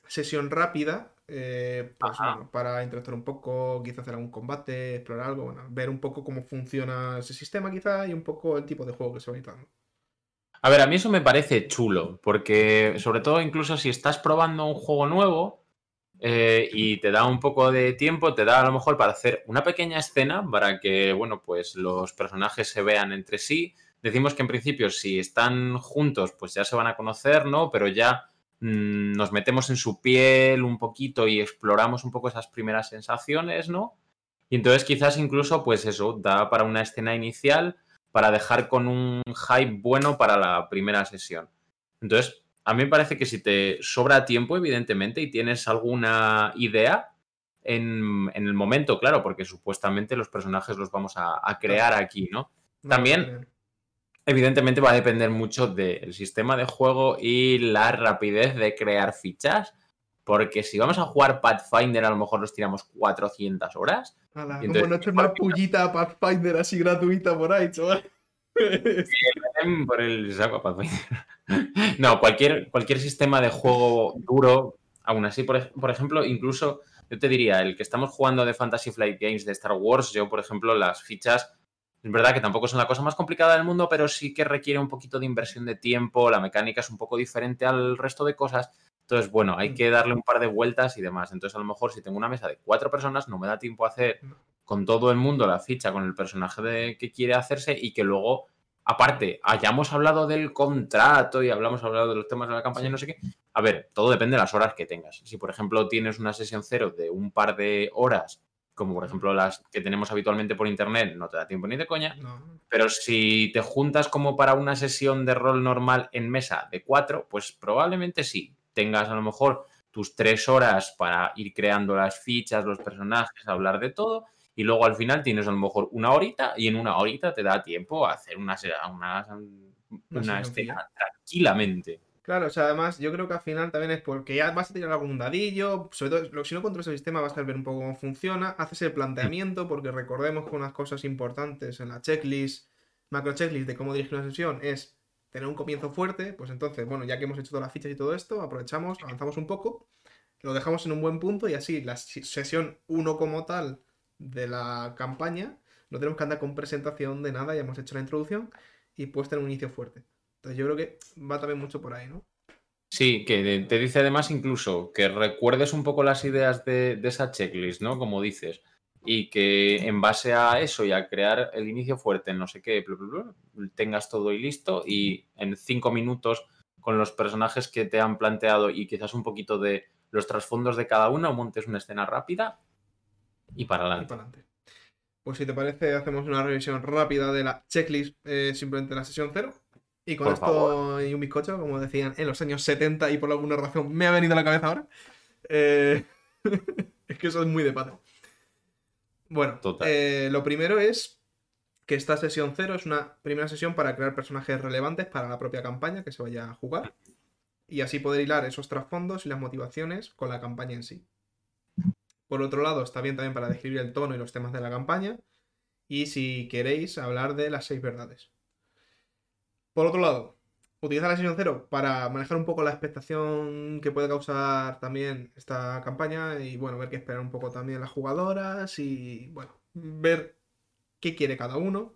sesión rápida eh, pues, para interactuar un poco, quizás hacer algún combate, explorar algo, bueno, ver un poco cómo funciona ese sistema quizá y un poco el tipo de juego que se va a ir dando. A ver, a mí eso me parece chulo, porque sobre todo incluso si estás probando un juego nuevo eh, y te da un poco de tiempo, te da a lo mejor para hacer una pequeña escena para que, bueno, pues los personajes se vean entre sí. Decimos que en principio si están juntos, pues ya se van a conocer, ¿no? Pero ya Mm, nos metemos en su piel un poquito y exploramos un poco esas primeras sensaciones, ¿no? Y entonces quizás incluso, pues eso, da para una escena inicial para dejar con un hype bueno para la primera sesión. Entonces, a mí me parece que si te sobra tiempo, evidentemente, y tienes alguna idea en, el momento, claro, porque supuestamente los personajes los vamos a, crear aquí, ¿no? También Evidentemente va a depender mucho del sistema de juego y la rapidez de crear fichas. Porque si vamos a jugar Pathfinder, a lo mejor nos tiramos 400 horas. Ala, como no una pullita a Pathfinder así gratuita por ahí, chaval. por el No, cualquier, cualquier sistema de juego duro, aún así, por, por, ejemplo, incluso yo te diría, el que estamos jugando de Fantasy Flight Games de Star Wars, yo, por ejemplo, las fichas es verdad que tampoco es la cosa más complicada del mundo, pero sí que requiere un poquito de inversión de tiempo, la mecánica es un poco diferente al resto de cosas. Entonces, bueno, hay mm. que darle un par de vueltas y demás. Entonces, a lo mejor si tengo una mesa de cuatro personas, no me da tiempo a hacer mm. con todo el mundo la ficha con el personaje de, que quiere hacerse y que luego, aparte, hayamos hablado del contrato y hablamos hablado de los temas de la campaña y no sé qué. A ver, todo depende de las horas que tengas. Si, por ejemplo, tienes una sesión cero de un par de horas como por ejemplo las que tenemos habitualmente por internet, no te da tiempo ni de coña. Pero si te juntas como para una sesión de rol normal en mesa de cuatro, pues probablemente sí. Tengas a lo mejor tus tres horas para ir creando las fichas, los personajes, hablar de todo. Y luego al final tienes a lo mejor una horita y en una horita te da tiempo a hacer una, una, una escena tranquilamente. Claro, o sea, además yo creo que al final también es porque ya vas a tirar algún dadillo, sobre todo si no controlas el sistema vas a ver un poco cómo funciona, haces el planteamiento, porque recordemos que unas cosas importantes en la checklist, macro checklist de cómo dirigir una sesión es tener un comienzo fuerte, pues entonces, bueno, ya que hemos hecho todas las fichas y todo esto, aprovechamos, avanzamos un poco, lo dejamos en un buen punto y así la sesión 1 como tal de la campaña, no tenemos que andar con presentación de nada, ya hemos hecho la introducción y puedes tener un inicio fuerte yo creo que va también mucho por ahí, ¿no? Sí, que te dice además incluso que recuerdes un poco las ideas de, esa checklist, ¿no? Como dices. Y que en base a eso y a crear el inicio fuerte, no sé qué, tengas todo y listo y en cinco minutos con los personajes que te han planteado y quizás un poquito de los trasfondos de cada uno, montes una escena rápida y para adelante. Pues si te parece, hacemos una revisión rápida de la checklist, eh, simplemente en la sesión cero. Y con esto y un bizcocho, como decían en los años 70 y por alguna razón me ha venido a la cabeza ahora. Eh, es que eso es muy de pata. Bueno, eh, lo primero es que esta sesión cero es una primera sesión para crear personajes relevantes para la propia campaña que se vaya a jugar. Y así poder hilar esos trasfondos y las motivaciones con la campaña en sí. Por otro lado, está bien también para describir el tono y los temas de la campaña. Y si queréis hablar de las seis verdades. Por otro lado, utilizar la sesión cero para manejar un poco la expectación que puede causar también esta campaña y bueno, ver qué esperan un poco también las jugadoras y bueno, ver qué quiere cada uno.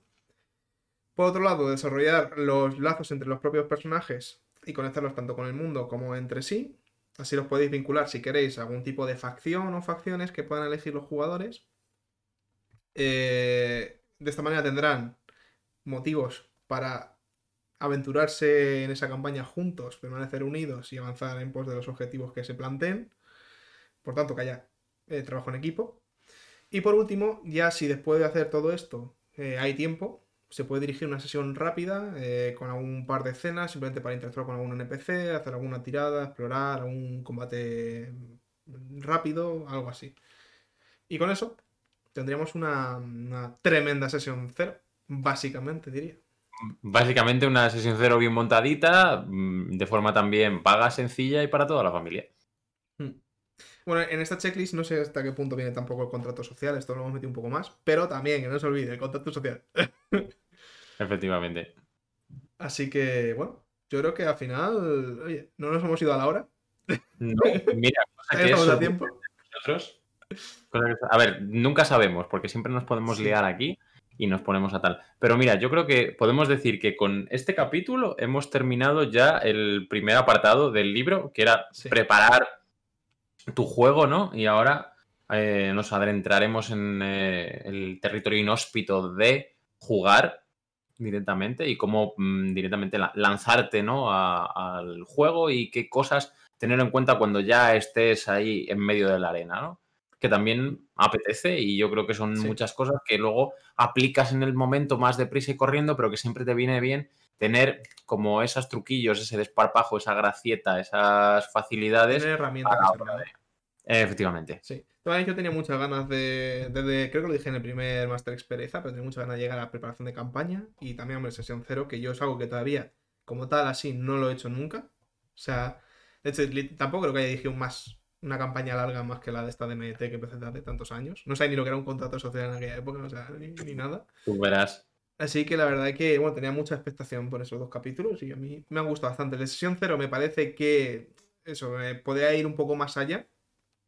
Por otro lado, desarrollar los lazos entre los propios personajes y conectarlos tanto con el mundo como entre sí. Así los podéis vincular si queréis a algún tipo de facción o facciones que puedan elegir los jugadores. Eh, de esta manera tendrán motivos para aventurarse en esa campaña juntos, permanecer unidos y avanzar en pos de los objetivos que se planteen. Por tanto, que haya eh, trabajo en equipo. Y por último, ya si después de hacer todo esto eh, hay tiempo, se puede dirigir una sesión rápida eh, con algún par de escenas, simplemente para interactuar con algún NPC, hacer alguna tirada, explorar, algún combate rápido, algo así. Y con eso tendríamos una, una tremenda sesión cero, básicamente diría. Básicamente una sesión cero bien montadita, mm, de forma también paga, sencilla y para toda la familia. Hmm. Bueno, en esta checklist no sé hasta qué punto viene tampoco el contrato social, esto lo hemos metido un poco más, pero también, que no se olvide, el contrato social. Efectivamente. Así que, bueno, yo creo que al final, oye, no nos hemos ido a la hora. No, mira, cosa que eso, a tiempo. Nosotros, a ver, nunca sabemos, porque siempre nos podemos liar aquí y nos ponemos a tal. Pero mira, yo creo que podemos decir que con este capítulo hemos terminado ya el primer apartado del libro, que era preparar tu juego, ¿no? Y ahora eh, nos adentraremos en eh, el territorio inhóspito de jugar directamente y cómo mm, directamente lanzarte ¿no? al juego y qué cosas tener en cuenta cuando ya estés ahí en medio de la arena, ¿no? Que también apetece y yo creo que son muchas cosas que luego aplicas en el momento más deprisa y corriendo, pero que siempre te viene bien tener como esos truquillos, ese desparpajo, esa gracieta, esas facilidades. Tener herramientas. Efectivamente. Sí. Yo tenía muchas ganas de, desde, creo que lo dije en el primer Master Expereza, pero tenía muchas ganas de llegar a la preparación de campaña y también, hombre, sesión cero, que yo es algo que todavía, como tal, así, no lo he hecho nunca. O sea, de hecho, tampoco creo que haya dirigido más una campaña larga más que la de esta DMT que empecé hace tantos años. No sé ni lo que era un contrato social en aquella época, o sea, ni, nada. Tú verás. Así que la verdad es que, bueno, tenía mucha expectación por esos dos capítulos y a mí me han gustado bastante. La sesión cero me parece que, eso, eh, podría ir un poco más allá,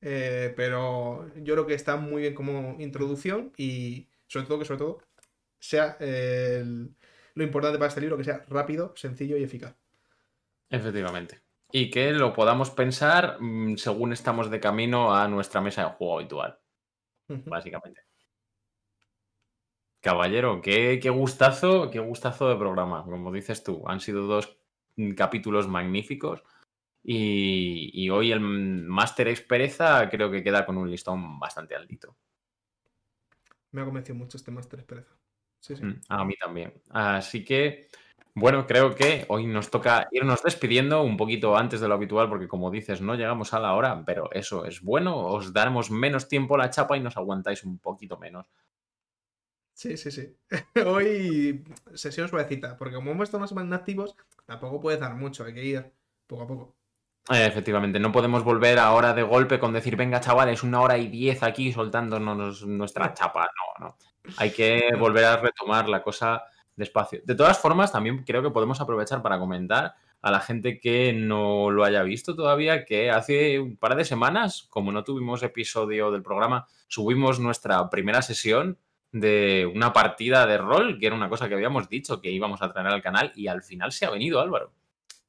eh, pero yo creo que está muy bien como introducción y sobre todo que sobre todo sea lo importante para este libro, que sea rápido, sencillo y eficaz. Efectivamente. Y que lo podamos pensar mm, según estamos de camino a nuestra mesa de juego habitual. Básicamente. Caballero, qué, gustazo, qué gustazo de programa, como dices tú. Han sido dos mm, capítulos magníficos. Y, hoy el Master Expereza creo que queda con un listón bastante altito. Me ha convencido mucho este Master Expereza. Sí, sí. Mm, a mí también. Así que bueno, creo que hoy nos toca irnos despidiendo un poquito antes de lo habitual, porque como dices, no llegamos a la hora, pero eso es bueno, os daremos menos tiempo a la chapa y nos aguantáis un poquito menos. Sí, sí, sí. hoy sesión suavecita, porque como hemos estado más activos, tampoco puede dar mucho, hay que ir poco a poco. Eh, efectivamente, no podemos volver ahora de golpe con decir, venga chavales, una hora y diez aquí soltándonos nuestra chapa. No, no. Hay que volver a retomar la cosa despacio. De todas formas, también creo que podemos aprovechar para comentar a la gente que no lo haya visto todavía, que hace un par de semanas, como no tuvimos episodio del programa, subimos nuestra primera sesión de una partida de rol, que era una cosa que habíamos dicho que íbamos a traer al canal y al final se ha venido Álvaro.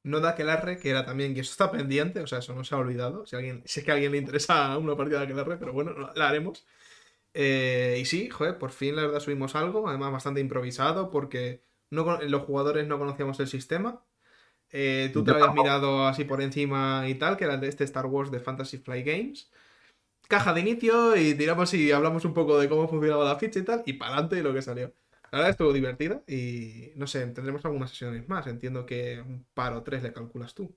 No da que arre, que era también, que eso está pendiente, o sea, eso no se ha olvidado. Si, alguien, si que a alguien le interesa una partida de arre, pero bueno, la haremos. Eh, y sí, joder, por fin la verdad subimos algo, además bastante improvisado, porque no, los jugadores no conocíamos el sistema. Eh, tú te lo habías mirado así por encima y tal, que era de este Star Wars de Fantasy Fly Games. Caja de inicio y tiramos y hablamos un poco de cómo funcionaba la ficha y tal, y para adelante lo que salió. La verdad estuvo divertida y no sé, tendremos algunas sesiones más. Entiendo que un par o tres le calculas tú.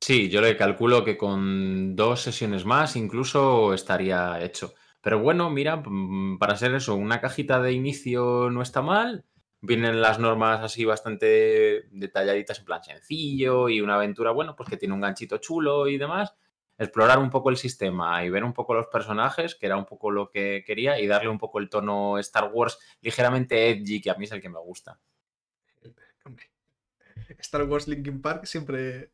Sí, yo le calculo que con dos sesiones más incluso estaría hecho. Pero bueno, mira, mm, para ser eso, una cajita de inicio no está mal. Vienen las normas así bastante detalladitas en plan sencillo y una aventura, bueno, pues que tiene un ganchito chulo y demás. Explorar un poco el sistema y ver un poco los personajes, que era un poco lo que quería, y darle un poco el tono Star Wars ligeramente edgy, que a mí es el que me gusta. Star Wars Linkin Park siempre.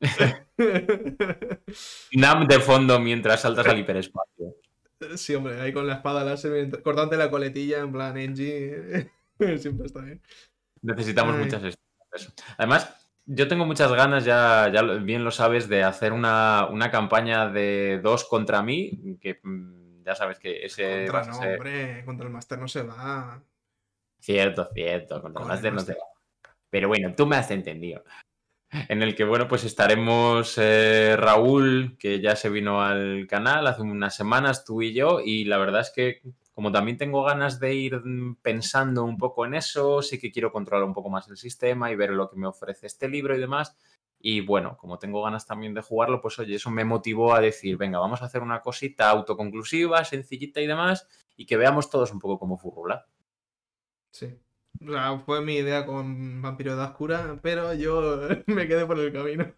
Nam de fondo mientras saltas al hiperespacio. Sí, hombre, ahí con la espada láser, cortante la coletilla en plan NG. Siempre está bien. Necesitamos muchas. Además, yo tengo muchas ganas, ya, ya bien lo sabes, de hacer una, campaña de dos contra mí, que mm, ya sabes que ese... Contra no, hombre, contra el Master no se va. Cierto, cierto, contra el Master no se va. Pero bueno, tú me has entendido en el que, bueno, pues estaremos eh, Raúl, que ya se vino al canal hace unas semanas, tú y yo, y la verdad es que como también tengo ganas de ir pensando un poco en eso, sí que quiero controlar un poco más el sistema y ver lo que me ofrece este libro y demás. Y bueno, como tengo ganas también de jugarlo, pues oye, eso me motivó a decir, venga, vamos a hacer una cosita autoconclusiva, sencillita y demás, y que veamos todos un poco cómo furrula. Sí, O sea, fue mi idea con Vampiro de Oscura, pero yo me quedé por el camino.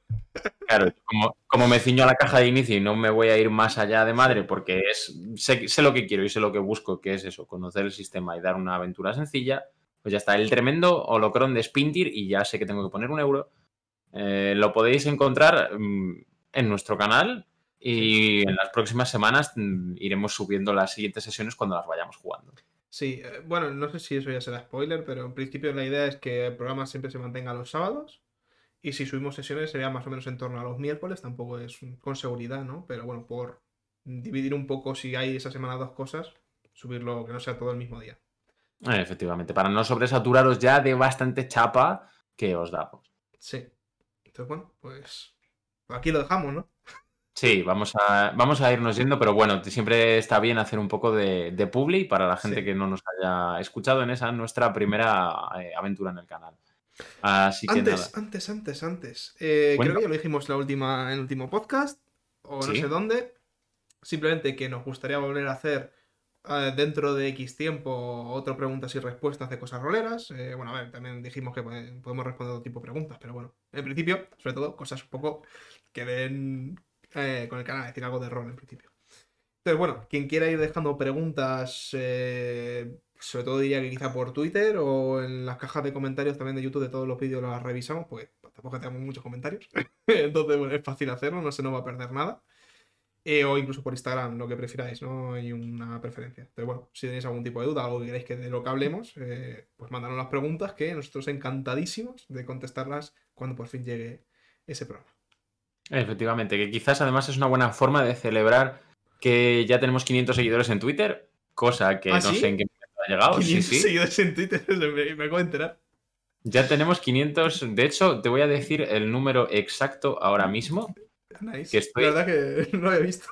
Claro, como, como, me ciño a la caja de inicio y no me voy a ir más allá de madre porque es sé, sé, lo que quiero y sé lo que busco, que es eso, conocer el sistema y dar una aventura sencilla, pues ya está, el tremendo holocron de Spintir y ya sé que tengo que poner un euro. Eh, lo podéis encontrar mm, en nuestro canal y en las próximas semanas mm, iremos subiendo las siguientes sesiones cuando las vayamos jugando. Sí, eh, bueno, no sé si eso ya será spoiler, pero en principio la idea es que el programa siempre se mantenga los sábados. Y si subimos sesiones sería más o menos en torno a los miércoles, tampoco es con seguridad, ¿no? Pero bueno, por dividir un poco si hay esa semana dos cosas, subirlo que no sea todo el mismo día. Eh, efectivamente, para no sobresaturaros ya de bastante chapa que os damos. Sí. Entonces, bueno, pues aquí lo dejamos, ¿no? Sí, vamos a, vamos a irnos yendo, pero bueno, siempre está bien hacer un poco de, de publi para la gente Sí. que no nos haya escuchado en esa nuestra primera eh, aventura en el canal. Así que nada. Antes, antes, antes, antes. Eh, creo que ya lo dijimos la última, en el último podcast, o no Sí. sé dónde. Simplemente que nos gustaría volver a hacer eh, dentro de X tiempo otro preguntas y respuestas de cosas roleras. Eh, bueno, a ver, también dijimos que pode- podemos responder otro tipo de preguntas, pero bueno, en principio, sobre todo, cosas un poco que den eh, con el canal, es decir, algo de rol en principio. Entonces, bueno, quien quiera ir dejando preguntas, eh, sobre todo diría que quizá por Twitter o en las cajas de comentarios también de YouTube de todos los vídeos las revisamos, pues tampoco tenemos muchos comentarios. Entonces, bueno, es fácil hacerlo, no se nos va a perder nada. Eh, o incluso por Instagram, lo que prefiráis, no hay una preferencia. Pero bueno, si tenéis algún tipo de duda, algo que queráis que de lo que hablemos, pues mandanos las preguntas que nosotros encantadísimos de contestarlas cuando por fin llegue ese programa. Efectivamente, que quizás además es una buena forma de celebrar que ya tenemos 500 seguidores en Twitter, cosa que ¿Ah, no sí? sé en qué momento ha llegado. Sí, 500 sí. seguidores en Twitter, me, me acabo de enterar. Ya tenemos 500. De hecho, te voy a decir el número exacto ahora mismo. Nice. Que estoy- La verdad que no lo había visto.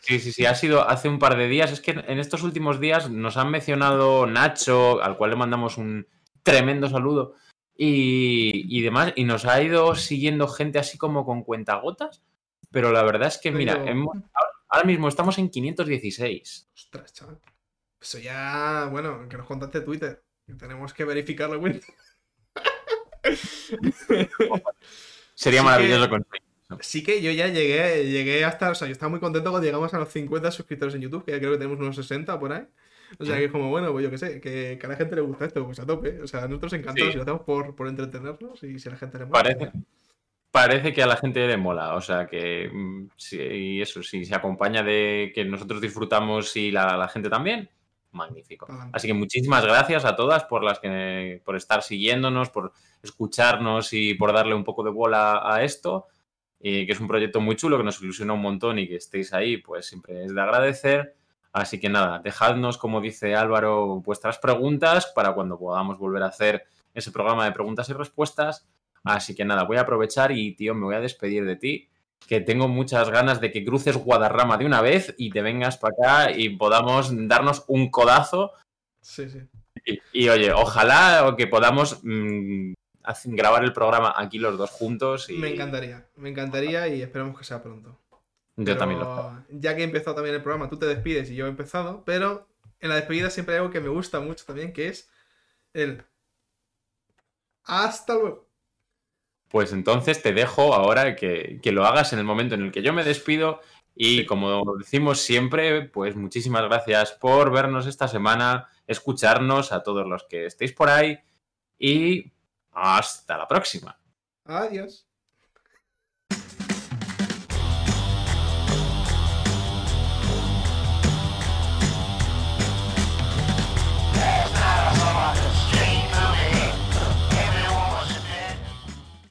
Sí, sí, sí, ha sido hace un par de días. Es que en estos últimos días nos han mencionado Nacho, al cual le mandamos un tremendo saludo, y, y demás, y nos ha ido siguiendo gente así como con cuentagotas. Pero la verdad es que, mira, hemos- ahora mismo estamos en 516. Ostras, chaval. Eso ya, bueno, que nos contaste Twitter. Tenemos que verificar la cuenta. Sería Sí maravilloso que- conseguir. Sí que yo ya llegué, llegué hasta, o sea, yo estaba muy contento cuando llegamos a los 50 suscriptores en YouTube, que ya creo que tenemos unos 60 por ahí. O sea, que es como, bueno, pues yo qué sé, que, que a la gente le gusta esto, pues a tope. O sea, nosotros encantados Sí. y lo hacemos por, por entretenernos y si a la gente le mola. Parece, pues, parece que a la gente le mola. O sea que mm, sí, y eso, si se acompaña de que nosotros disfrutamos y la, la gente también, magnífico. Pa'lante. Así que muchísimas gracias a todas por las que por estar siguiéndonos, por escucharnos y por darle un poco de bola a esto. Y que es un proyecto muy chulo, que nos ilusiona un montón y que estéis ahí, pues siempre es de agradecer. Así que nada, dejadnos, como dice Álvaro, vuestras preguntas para cuando podamos volver a hacer ese programa de preguntas y respuestas. Así que nada, voy a aprovechar y, tío, me voy a despedir de ti, que tengo muchas ganas de que cruces Guadarrama de una vez y te vengas para acá y podamos darnos un codazo. Sí, sí. Y, y, oye, ojalá que podamos mm, grabar el programa aquí los dos juntos. Y Me encantaría, me encantaría y esperemos que sea pronto. Yo también lo Ya que he empezado también el programa, tú te despides y yo he empezado, pero en la despedida siempre hay algo que me gusta mucho también, que es el hasta luego. Pues entonces te dejo ahora que, que lo hagas en el momento en el que yo me despido. Y Sí. como decimos siempre, pues muchísimas gracias por vernos esta semana, escucharnos a todos los que estéis por ahí y hasta la próxima. Adiós.